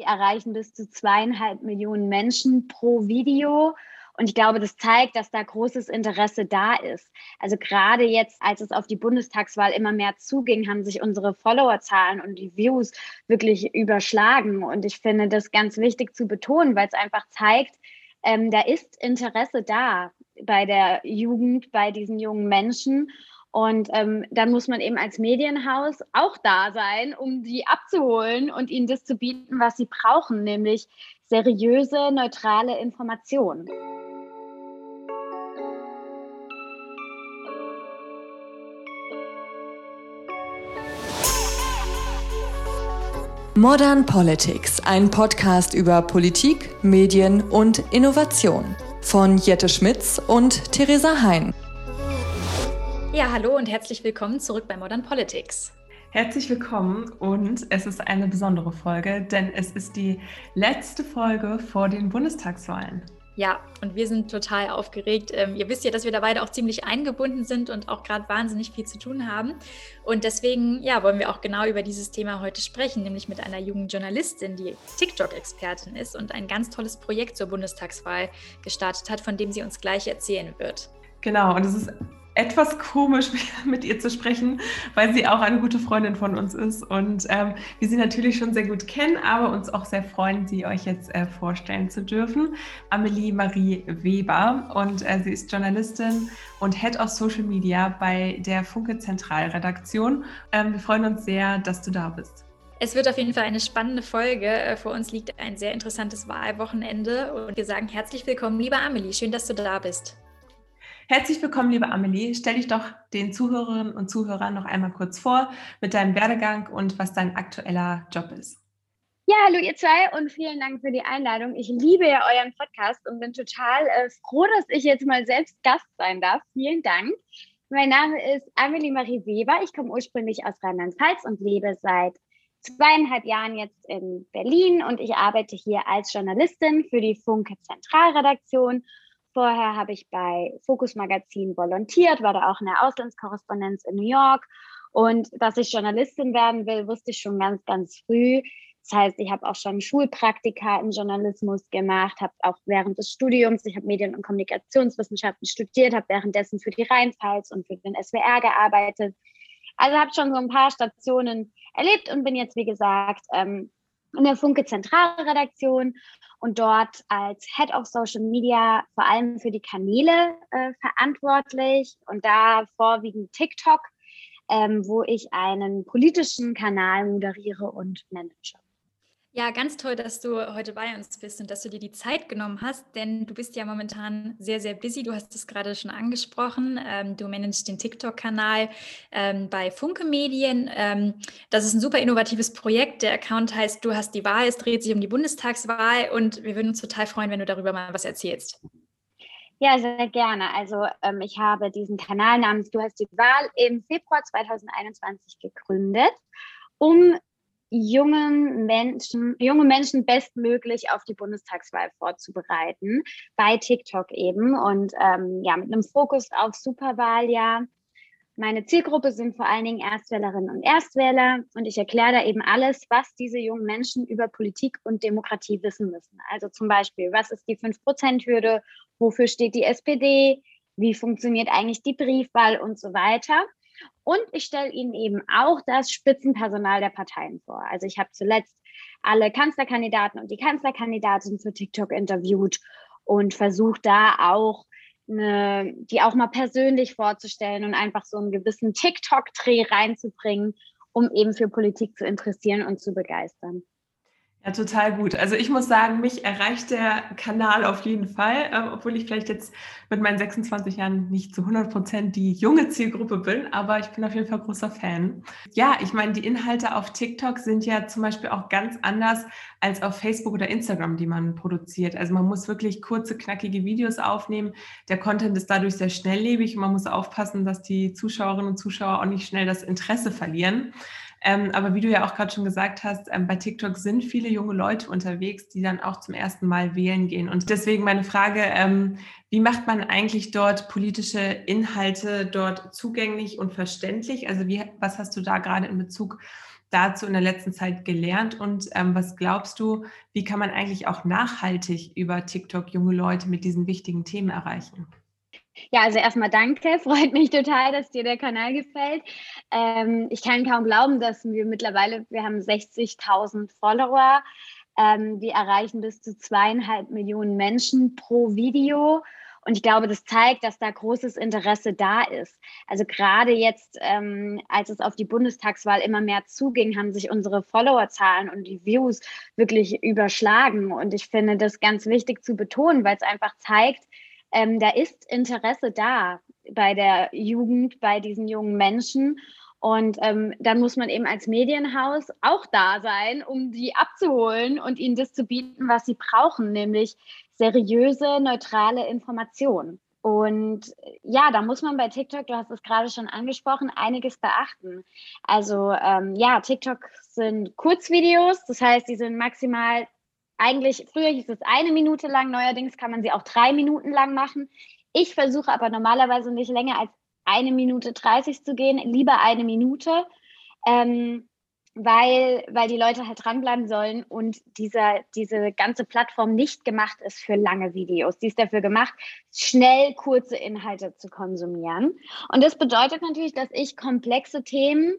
Sie erreichen bis zu zweieinhalb Millionen Menschen pro Video. Und ich glaube, das zeigt, dass da großes Interesse da ist. Also gerade jetzt, als es auf die Bundestagswahl immer mehr zuging, haben sich unsere Followerzahlen und die Views wirklich überschlagen. Und ich finde das ganz wichtig zu betonen, weil es einfach zeigt, ähm, da ist Interesse da bei der Jugend, bei diesen jungen Menschen. Und ähm, dann muss man eben als Medienhaus auch da sein, um die abzuholen und ihnen das zu bieten, was sie brauchen, nämlich seriöse, neutrale Informationen. Modern Politics, ein Podcast über Politik, Medien und Innovation von Jette Schmitz und Theresa Hein. Ja, hallo und herzlich willkommen zurück bei Modern Politics. Herzlich willkommen und es ist eine besondere Folge, denn es ist die letzte Folge vor den Bundestagswahlen. Ja, und wir sind total aufgeregt. Ähm, ihr wisst ja, dass wir da beide auch ziemlich eingebunden sind und auch gerade wahnsinnig viel zu tun haben. Und deswegen, ja, wollen wir auch genau über dieses Thema heute sprechen, nämlich mit einer jungen Journalistin, die TikTok-Expertin ist und ein ganz tolles Projekt zur Bundestagswahl gestartet hat, von dem sie uns gleich erzählen wird. Genau, und es ist etwas komisch, mit ihr zu sprechen, weil sie auch eine gute Freundin von uns ist und ähm, wir sie natürlich schon sehr gut kennen, aber uns auch sehr freuen, sie euch jetzt äh, vorstellen zu dürfen. Amelie Marie Weber und äh, sie ist Journalistin und Head of Social Media bei der Funke Zentralredaktion. Ähm, wir freuen uns sehr, dass du da bist. Es wird auf jeden Fall eine spannende Folge. Äh, vor uns liegt ein sehr interessantes Wahlwochenende und wir sagen herzlich willkommen, liebe Amelie. Schön, dass du da bist. Herzlich willkommen, liebe Amelie. Stell dich doch den Zuhörerinnen und Zuhörern noch einmal kurz vor mit deinem Werdegang und was dein aktueller Job ist. Ja, hallo ihr zwei und vielen Dank für die Einladung. Ich liebe ja euren Podcast und bin total äh, froh, dass ich jetzt mal selbst Gast sein darf. Vielen Dank. Mein Name ist Amelie Marie Weber. Ich komme ursprünglich aus Rheinland-Pfalz und lebe seit zweieinhalb Jahren jetzt in Berlin und ich arbeite hier als Journalistin für die Funke Zentralredaktion Vorher habe ich bei Focus Magazin volontiert, war da auch in der Auslandskorrespondenz in New York. Und dass ich Journalistin werden will, wusste ich schon ganz, ganz früh. Das heißt, ich habe auch schon Schulpraktika im Journalismus gemacht, habe auch während des Studiums, ich habe Medien- und Kommunikationswissenschaften studiert, habe währenddessen für die Rheinpfalz und für den SWR gearbeitet. Also habe schon so ein paar Stationen erlebt und bin jetzt, wie gesagt, ähm, in der Funke Zentralredaktion und dort als Head of Social Media vor allem für die Kanäle äh, verantwortlich und da vorwiegend TikTok, ähm, wo ich einen politischen Kanal moderiere und manage. Ja, ganz toll, dass du heute bei uns bist und dass du dir die Zeit genommen hast, denn du bist ja momentan sehr, sehr busy. Du hast es gerade schon angesprochen. Ähm, du managst den TikTok-Kanal ähm, bei Funke Medien. Ähm, das ist ein super innovatives Projekt. Der Account heißt Du hast die Wahl. Es dreht sich um die Bundestagswahl und wir würden uns total freuen, wenn du darüber mal was erzählst. Ja, sehr gerne. Also ähm, ich habe diesen Kanal namens Du hast die Wahl im Februar 2021 gegründet, um jungen Menschen, junge Menschen bestmöglich auf die Bundestagswahl vorzubereiten, bei TikTok eben und ähm, ja, mit einem Fokus auf Superwahljahr. Meine Zielgruppe sind vor allen Dingen Erstwählerinnen und Erstwähler und ich erkläre da eben alles, was diese jungen Menschen über Politik und Demokratie wissen müssen. Also zum Beispiel, was ist die 5-Prozent-Hürde, wofür steht die SPD, wie funktioniert eigentlich die Briefwahl und so weiter. Und ich stelle Ihnen eben auch das Spitzenpersonal der Parteien vor. Also ich habe zuletzt alle Kanzlerkandidaten und die Kanzlerkandidatin für TikTok interviewt und versucht da auch eine, die auch mal persönlich vorzustellen und einfach so einen gewissen TikTok-Dreh reinzubringen, um eben für Politik zu interessieren und zu begeistern. Ja, total gut. Also ich muss sagen, mich erreicht der Kanal auf jeden Fall, äh, obwohl ich vielleicht jetzt mit meinen 26 Jahren nicht zu 100 Prozent die junge Zielgruppe bin, aber ich bin auf jeden Fall großer Fan. Ja, ich meine, die Inhalte auf TikTok sind ja zum Beispiel auch ganz anders als auf Facebook oder Instagram, die man produziert. Also man muss wirklich kurze, knackige Videos aufnehmen. Der Content ist dadurch sehr schnelllebig und man muss aufpassen, dass die Zuschauerinnen und Zuschauer auch nicht schnell das Interesse verlieren. Ähm, aber wie du ja auch gerade schon gesagt hast, ähm, bei TikTok sind viele junge Leute unterwegs, die dann auch zum ersten Mal wählen gehen. Und deswegen meine Frage, ähm, wie macht man eigentlich dort politische Inhalte dort zugänglich und verständlich? Also wie, was hast du da gerade in Bezug dazu in der letzten Zeit gelernt und ähm, was glaubst du, wie kann man eigentlich auch nachhaltig über TikTok junge Leute mit diesen wichtigen Themen erreichen? Ja, also erstmal danke. Freut mich total, dass dir der Kanal gefällt. Ähm, ich kann kaum glauben, dass wir mittlerweile, wir haben 60.000 Follower. Ähm, wir erreichen bis zu zweieinhalb Millionen Menschen pro Video. Und ich glaube, das zeigt, dass da großes Interesse da ist. Also gerade jetzt, ähm, als es auf die Bundestagswahl immer mehr zuging, haben sich unsere Followerzahlen und die Views wirklich überschlagen. Und ich finde das ganz wichtig zu betonen, weil es einfach zeigt, ähm, da ist Interesse da bei der Jugend, bei diesen jungen Menschen. Und ähm, dann muss man eben als Medienhaus auch da sein, um die abzuholen und ihnen das zu bieten, was sie brauchen, nämlich seriöse, neutrale Informationen. Und ja, da muss man bei TikTok, du hast es gerade schon angesprochen, einiges beachten. Also ähm, ja, TikTok sind Kurzvideos, das heißt, die sind maximal eigentlich, früher hieß es eine Minute lang, neuerdings kann man sie auch drei Minuten lang machen. Ich versuche aber normalerweise nicht länger als eine Minute 30 zu gehen, lieber eine Minute, ähm, weil, weil die Leute halt dranbleiben sollen und dieser, diese ganze Plattform nicht gemacht ist für lange Videos. Die ist dafür gemacht, schnell kurze Inhalte zu konsumieren. Und das bedeutet natürlich, dass ich komplexe Themen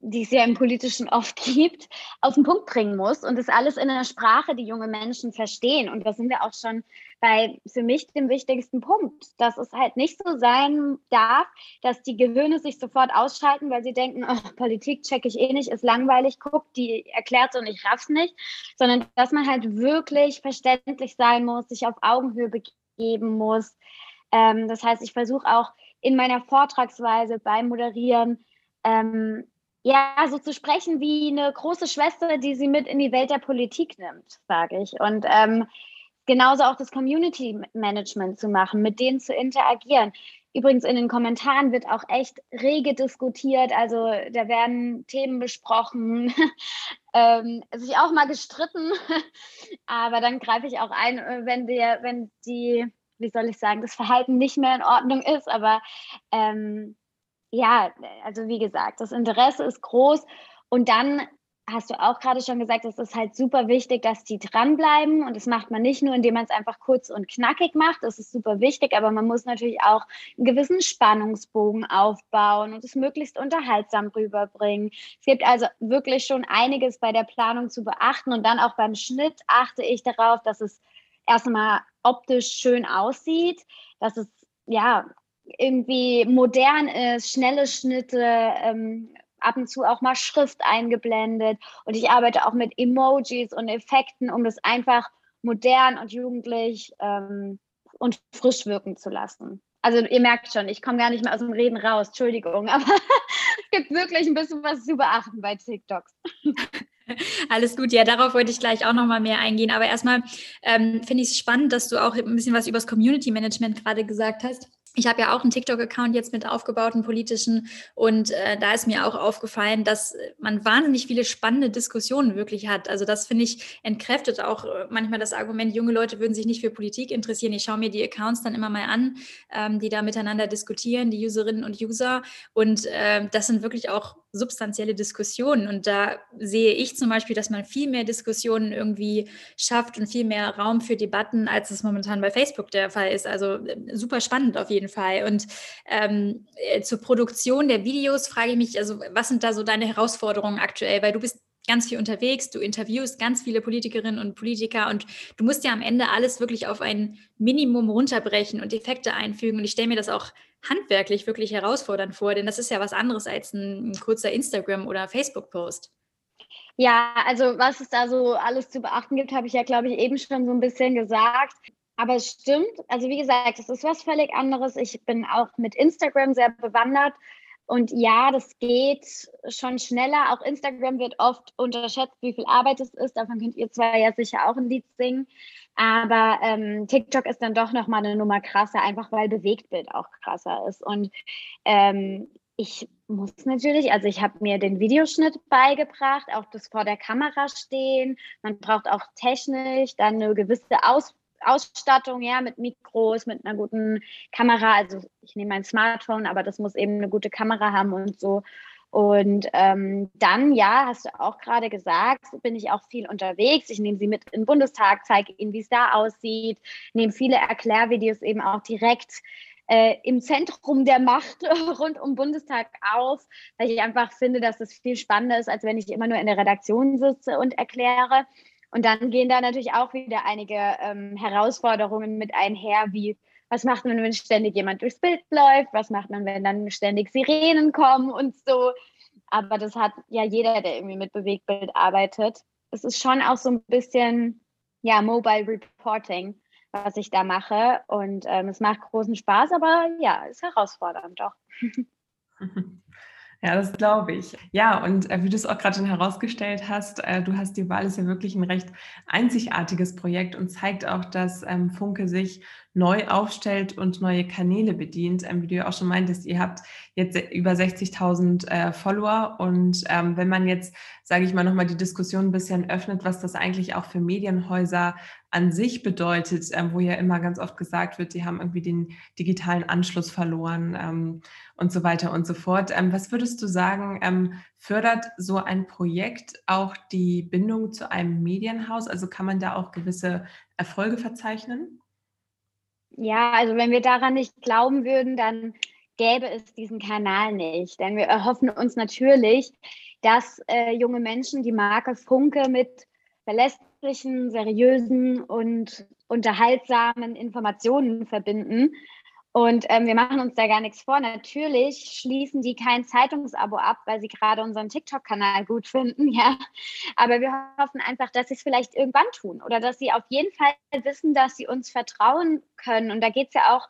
die es ja im Politischen oft gibt, auf den Punkt bringen muss und das alles in einer Sprache, die junge Menschen verstehen. Und da sind wir auch schon bei für mich dem wichtigsten Punkt, dass es halt nicht so sein darf, dass die Gehirne sich sofort ausschalten, weil sie denken, oh, Politik checke ich eh nicht, ist langweilig, guckt, die erklärt und ich raff's nicht, sondern dass man halt wirklich verständlich sein muss, sich auf Augenhöhe begeben muss. Ähm, das heißt, ich versuche auch in meiner Vortragsweise beim Moderieren ähm, ja, so zu sprechen wie eine große Schwester, die sie mit in die Welt der Politik nimmt, sage ich. Und ähm, genauso auch das Community Management zu machen, mit denen zu interagieren. Übrigens in den Kommentaren wird auch echt rege diskutiert, also da werden Themen besprochen, ähm, sich auch mal gestritten, aber dann greife ich auch ein, äh, wenn der, wenn die, wie soll ich sagen, das Verhalten nicht mehr in Ordnung ist, aber ähm, ja, also wie gesagt, das Interesse ist groß. Und dann hast du auch gerade schon gesagt, es ist halt super wichtig, dass die dranbleiben. Und das macht man nicht nur, indem man es einfach kurz und knackig macht, das ist super wichtig, aber man muss natürlich auch einen gewissen Spannungsbogen aufbauen und es möglichst unterhaltsam rüberbringen. Es gibt also wirklich schon einiges bei der Planung zu beachten. Und dann auch beim Schnitt achte ich darauf, dass es erstmal optisch schön aussieht, dass es ja irgendwie modern ist, schnelle Schnitte, ähm, ab und zu auch mal Schrift eingeblendet. Und ich arbeite auch mit Emojis und Effekten, um das einfach modern und jugendlich ähm, und frisch wirken zu lassen. Also ihr merkt schon, ich komme gar nicht mehr aus dem Reden raus, Entschuldigung, aber es gibt wirklich ein bisschen was zu beachten bei TikToks. Alles gut, ja, darauf wollte ich gleich auch nochmal mehr eingehen. Aber erstmal ähm, finde ich es spannend, dass du auch ein bisschen was über das Community Management gerade gesagt hast ich habe ja auch einen TikTok-Account jetzt mit aufgebauten politischen und äh, da ist mir auch aufgefallen, dass man wahnsinnig viele spannende Diskussionen wirklich hat. Also das finde ich entkräftet auch äh, manchmal das Argument, junge Leute würden sich nicht für Politik interessieren. Ich schaue mir die Accounts dann immer mal an, ähm, die da miteinander diskutieren, die Userinnen und User und äh, das sind wirklich auch substanzielle Diskussionen. Und da sehe ich zum Beispiel, dass man viel mehr Diskussionen irgendwie schafft und viel mehr Raum für Debatten, als es momentan bei Facebook der Fall ist. Also äh, super spannend auf jeden Fall. Und ähm, äh, zur Produktion der Videos frage ich mich, also was sind da so deine Herausforderungen aktuell? Weil du bist ganz viel unterwegs, du interviewst ganz viele Politikerinnen und Politiker und du musst ja am Ende alles wirklich auf ein Minimum runterbrechen und Effekte einfügen. Und ich stelle mir das auch handwerklich wirklich herausfordernd vor, denn das ist ja was anderes als ein, ein kurzer Instagram- oder Facebook-Post. Ja, also was es da so alles zu beachten gibt, habe ich ja, glaube ich, eben schon so ein bisschen gesagt. Aber es stimmt, also wie gesagt, es ist was völlig anderes. Ich bin auch mit Instagram sehr bewandert und ja, das geht schon schneller. Auch Instagram wird oft unterschätzt, wie viel Arbeit es ist. Davon könnt ihr zwar ja sicher auch ein Lied singen. Aber ähm, TikTok ist dann doch nochmal eine Nummer krasser, einfach weil Bewegtbild auch krasser ist. Und ähm, ich muss natürlich, also ich habe mir den Videoschnitt beigebracht, auch das vor der Kamera stehen. Man braucht auch technisch dann eine gewisse Aus Ausstattung, ja, mit Mikros, mit einer guten Kamera. Also ich nehme mein Smartphone, aber das muss eben eine gute Kamera haben und so. Und ähm, dann, ja, hast du auch gerade gesagt, bin ich auch viel unterwegs. Ich nehme sie mit in den Bundestag, zeige ihnen, wie es da aussieht, nehme viele Erklärvideos eben auch direkt äh, im Zentrum der Macht rund um Bundestag auf, weil ich einfach finde, dass es viel spannender ist, als wenn ich immer nur in der Redaktion sitze und erkläre. Und dann gehen da natürlich auch wieder einige ähm, Herausforderungen mit einher, wie was macht man, wenn ständig jemand durchs Bild läuft, was macht man, wenn dann ständig Sirenen kommen und so. Aber das hat ja jeder, der irgendwie mit Bewegtbild arbeitet. Es ist schon auch so ein bisschen, ja, Mobile Reporting, was ich da mache. Und ähm, es macht großen Spaß, aber ja, ist herausfordernd doch. Ja, das glaube ich. Ja, und äh, wie du es auch gerade schon herausgestellt hast, äh, du hast die Wahl ist ja wirklich ein recht einzigartiges Projekt und zeigt auch, dass ähm, Funke sich neu aufstellt und neue Kanäle bedient. Ähm, wie du ja auch schon meintest, ihr habt jetzt über 60.000 äh, Follower und ähm, wenn man jetzt, sage ich mal, nochmal die Diskussion ein bisschen öffnet, was das eigentlich auch für Medienhäuser an sich bedeutet, ähm, wo ja immer ganz oft gesagt wird, sie haben irgendwie den digitalen Anschluss verloren ähm, und so weiter und so fort. Ähm, was würdest du sagen, ähm, fördert so ein Projekt auch die Bindung zu einem Medienhaus? Also kann man da auch gewisse Erfolge verzeichnen? Ja, also wenn wir daran nicht glauben würden, dann gäbe es diesen Kanal nicht. Denn wir erhoffen uns natürlich, dass äh, junge Menschen die Marke Funke mit verlässlichen, seriösen und unterhaltsamen Informationen verbinden. Und ähm, wir machen uns da gar nichts vor. Natürlich schließen die kein Zeitungsabo ab, weil sie gerade unseren TikTok-Kanal gut finden, ja. Aber wir hoffen einfach, dass sie es vielleicht irgendwann tun oder dass sie auf jeden Fall wissen, dass sie uns vertrauen können. Und da geht es ja auch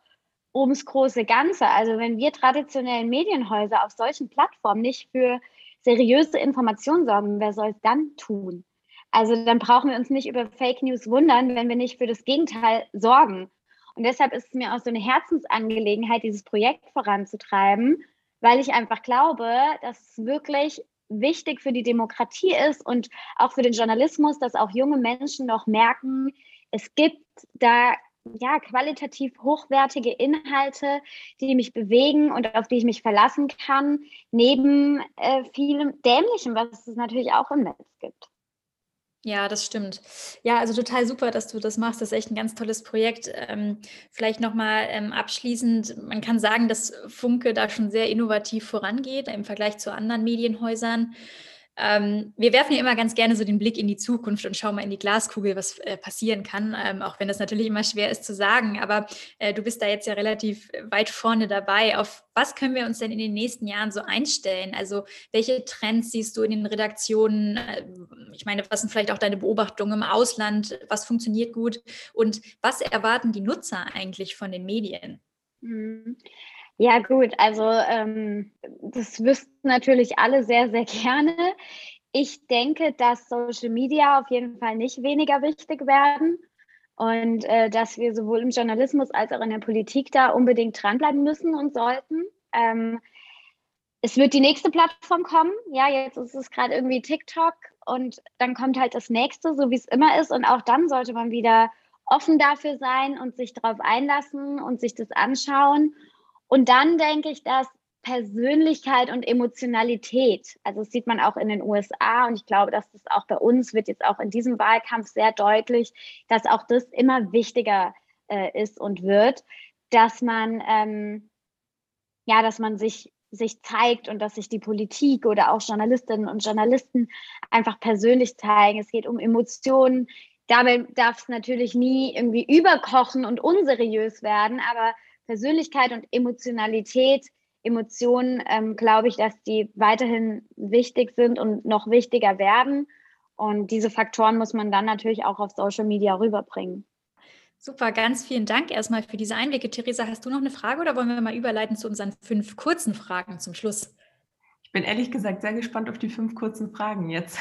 ums große Ganze. Also wenn wir traditionellen Medienhäuser auf solchen Plattformen nicht für seriöse Informationen sorgen, wer soll es dann tun? Also dann brauchen wir uns nicht über Fake News wundern, wenn wir nicht für das Gegenteil sorgen. Und deshalb ist es mir auch so eine Herzensangelegenheit, dieses Projekt voranzutreiben, weil ich einfach glaube, dass es wirklich wichtig für die Demokratie ist und auch für den Journalismus, dass auch junge Menschen noch merken, es gibt da ja, qualitativ hochwertige Inhalte, die mich bewegen und auf die ich mich verlassen kann, neben äh, vielem Dämlichem, was es natürlich auch im Netz gibt. Ja, das stimmt. Ja, also total super, dass du das machst. Das ist echt ein ganz tolles Projekt. Ähm, vielleicht nochmal ähm, abschließend, man kann sagen, dass Funke da schon sehr innovativ vorangeht im Vergleich zu anderen Medienhäusern. Ähm, wir werfen ja immer ganz gerne so den Blick in die Zukunft und schauen mal in die Glaskugel, was äh, passieren kann, ähm, auch wenn das natürlich immer schwer ist zu sagen. Aber äh, du bist da jetzt ja relativ weit vorne dabei. Auf was können wir uns denn in den nächsten Jahren so einstellen? Also welche Trends siehst du in den Redaktionen? Äh, ich meine, was sind vielleicht auch deine Beobachtungen im Ausland? Was funktioniert gut? Und was erwarten die Nutzer eigentlich von den Medien? Mhm. Ja, gut, also ähm, das wüssten natürlich alle sehr, sehr gerne. Ich denke, dass Social Media auf jeden Fall nicht weniger wichtig werden und äh, dass wir sowohl im Journalismus als auch in der Politik da unbedingt dranbleiben müssen und sollten. Ähm, es wird die nächste Plattform kommen. Ja, jetzt ist es gerade irgendwie TikTok und dann kommt halt das nächste, so wie es immer ist. Und auch dann sollte man wieder offen dafür sein und sich darauf einlassen und sich das anschauen und dann denke ich, dass Persönlichkeit und Emotionalität, also das sieht man auch in den USA und ich glaube, dass das auch bei uns wird jetzt auch in diesem Wahlkampf sehr deutlich, dass auch das immer wichtiger äh, ist und wird, dass man ähm, ja, dass man sich sich zeigt und dass sich die Politik oder auch Journalistinnen und Journalisten einfach persönlich zeigen. Es geht um Emotionen. Dabei darf es natürlich nie irgendwie überkochen und unseriös werden, aber Persönlichkeit und Emotionalität, Emotionen, ähm, glaube ich, dass die weiterhin wichtig sind und noch wichtiger werden. Und diese Faktoren muss man dann natürlich auch auf Social Media rüberbringen. Super, ganz vielen Dank erstmal für diese Einblicke. Theresa, hast du noch eine Frage oder wollen wir mal überleiten zu unseren fünf kurzen Fragen zum Schluss? Ich bin ehrlich gesagt sehr gespannt auf die fünf kurzen Fragen jetzt.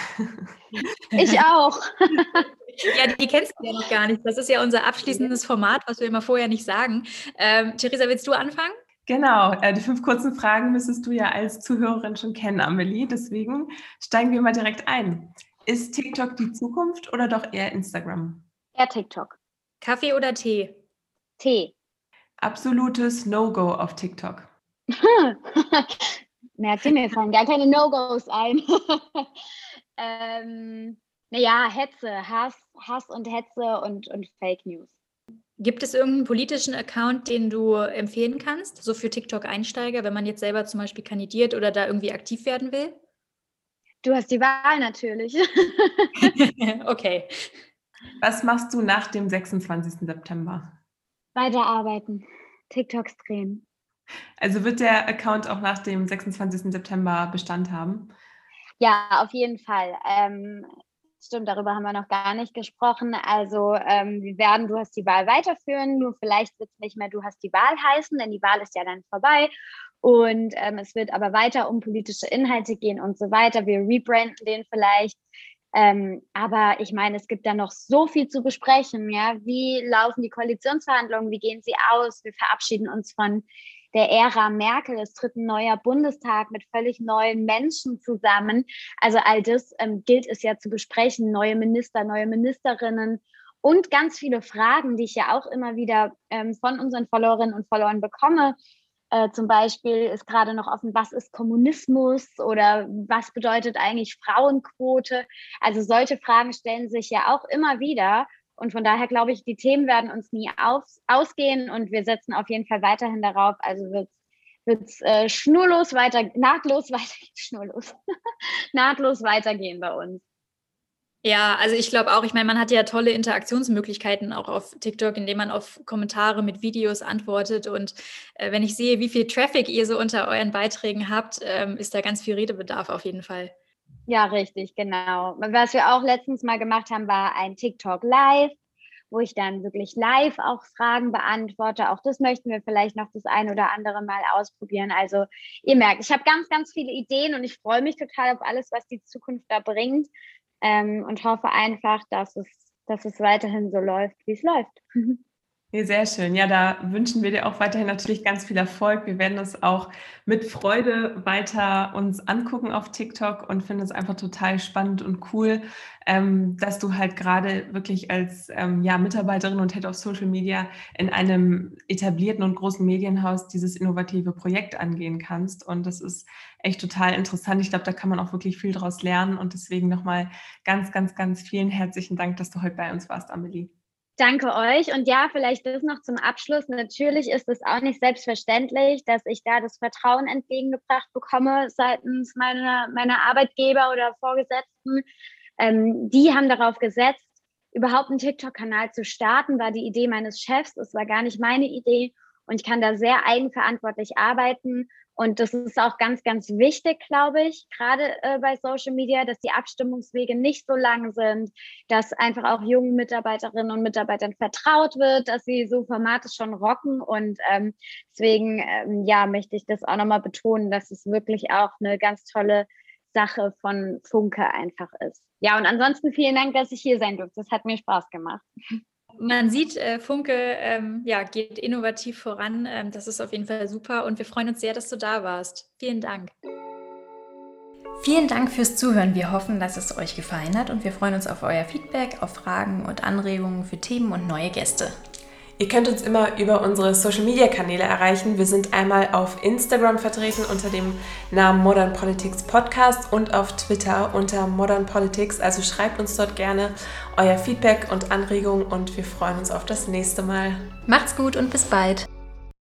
Ich auch. Ja, die kennst du ja noch gar nicht. Das ist ja unser abschließendes Format, was wir immer vorher nicht sagen. Ähm, Theresa, willst du anfangen? Genau, äh, die fünf kurzen Fragen müsstest du ja als Zuhörerin schon kennen, Amelie. Deswegen steigen wir mal direkt ein. Ist TikTok die Zukunft oder doch eher Instagram? Eher TikTok. Kaffee oder Tee? Tee. Absolutes No-Go auf TikTok. Merkt ihr, mir fallen gar keine No-Gos ein. ähm, naja, Hetze, Hass, Hass und Hetze und, und Fake News. Gibt es irgendeinen politischen Account, den du empfehlen kannst, so für TikTok-Einsteiger, wenn man jetzt selber zum Beispiel kandidiert oder da irgendwie aktiv werden will? Du hast die Wahl natürlich. okay. Was machst du nach dem 26. September? Weiterarbeiten, TikToks drehen. Also wird der Account auch nach dem 26. September Bestand haben? Ja, auf jeden Fall. Ähm, stimmt, darüber haben wir noch gar nicht gesprochen. Also ähm, wir werden Du hast die Wahl weiterführen, nur vielleicht wird es nicht mehr Du hast die Wahl heißen, denn die Wahl ist ja dann vorbei. Und ähm, es wird aber weiter um politische Inhalte gehen und so weiter. Wir rebranden den vielleicht. Ähm, aber ich meine, es gibt da noch so viel zu besprechen. Ja, wie laufen die Koalitionsverhandlungen? Wie gehen sie aus? Wir verabschieden uns von der Ära Merkel. Es tritt ein neuer Bundestag mit völlig neuen Menschen zusammen. Also all das ähm, gilt es ja zu besprechen. Neue Minister, neue Ministerinnen und ganz viele Fragen, die ich ja auch immer wieder ähm, von unseren Followerinnen und Followern bekomme. Äh, zum Beispiel ist gerade noch offen, was ist Kommunismus oder was bedeutet eigentlich Frauenquote? Also solche Fragen stellen sich ja auch immer wieder. Und von daher glaube ich, die Themen werden uns nie auf, ausgehen und wir setzen auf jeden Fall weiterhin darauf. Also wird es äh, schnurlos weiter, nahtlos weiter, schnurlos, nahtlos weitergehen bei uns. Ja, also ich glaube auch, ich meine, man hat ja tolle Interaktionsmöglichkeiten auch auf TikTok, indem man auf Kommentare mit Videos antwortet. Und äh, wenn ich sehe, wie viel Traffic ihr so unter euren Beiträgen habt, ähm, ist da ganz viel Redebedarf auf jeden Fall. Ja, richtig, genau. Was wir auch letztens mal gemacht haben, war ein TikTok Live, wo ich dann wirklich live auch Fragen beantworte. Auch das möchten wir vielleicht noch das ein oder andere Mal ausprobieren. Also ihr merkt, ich habe ganz, ganz viele Ideen und ich freue mich total auf alles, was die Zukunft da bringt ähm, und hoffe einfach, dass es, dass es weiterhin so läuft, wie es läuft. Ja, sehr schön. Ja, da wünschen wir dir auch weiterhin natürlich ganz viel Erfolg. Wir werden das auch mit Freude weiter uns angucken auf TikTok und finden es einfach total spannend und cool, ähm, dass du halt gerade wirklich als ähm, ja, Mitarbeiterin und Head of Social Media in einem etablierten und großen Medienhaus dieses innovative Projekt angehen kannst. Und das ist echt total interessant. Ich glaube, da kann man auch wirklich viel daraus lernen. Und deswegen nochmal ganz, ganz, ganz vielen herzlichen Dank, dass du heute bei uns warst, Amelie. Danke euch. Und ja, vielleicht das noch zum Abschluss. Natürlich ist es auch nicht selbstverständlich, dass ich da das Vertrauen entgegengebracht bekomme seitens meiner, meiner Arbeitgeber oder Vorgesetzten. Ähm, die haben darauf gesetzt, überhaupt einen TikTok-Kanal zu starten, war die Idee meines Chefs. Es war gar nicht meine Idee. Und ich kann da sehr eigenverantwortlich arbeiten und das ist auch ganz, ganz wichtig, glaube ich, gerade äh, bei Social Media, dass die Abstimmungswege nicht so lang sind, dass einfach auch jungen Mitarbeiterinnen und Mitarbeitern vertraut wird, dass sie so Formate schon rocken. Und ähm, deswegen, ähm, ja, möchte ich das auch nochmal betonen, dass es wirklich auch eine ganz tolle Sache von Funke einfach ist. Ja, und ansonsten vielen Dank, dass ich hier sein durfte. Das hat mir Spaß gemacht. Man sieht, äh, Funke ähm, ja, geht innovativ voran. Ähm, das ist auf jeden Fall super und wir freuen uns sehr, dass du da warst. Vielen Dank. Vielen Dank fürs Zuhören. Wir hoffen, dass es euch gefallen hat und wir freuen uns auf euer Feedback, auf Fragen und Anregungen für Themen und neue Gäste. Ihr könnt uns immer über unsere Social Media Kanäle erreichen. Wir sind einmal auf Instagram vertreten unter dem Namen Modern Politics Podcast und auf Twitter unter Modern Politics. Also schreibt uns dort gerne euer Feedback und Anregungen und wir freuen uns auf das nächste Mal. Macht's gut und bis bald.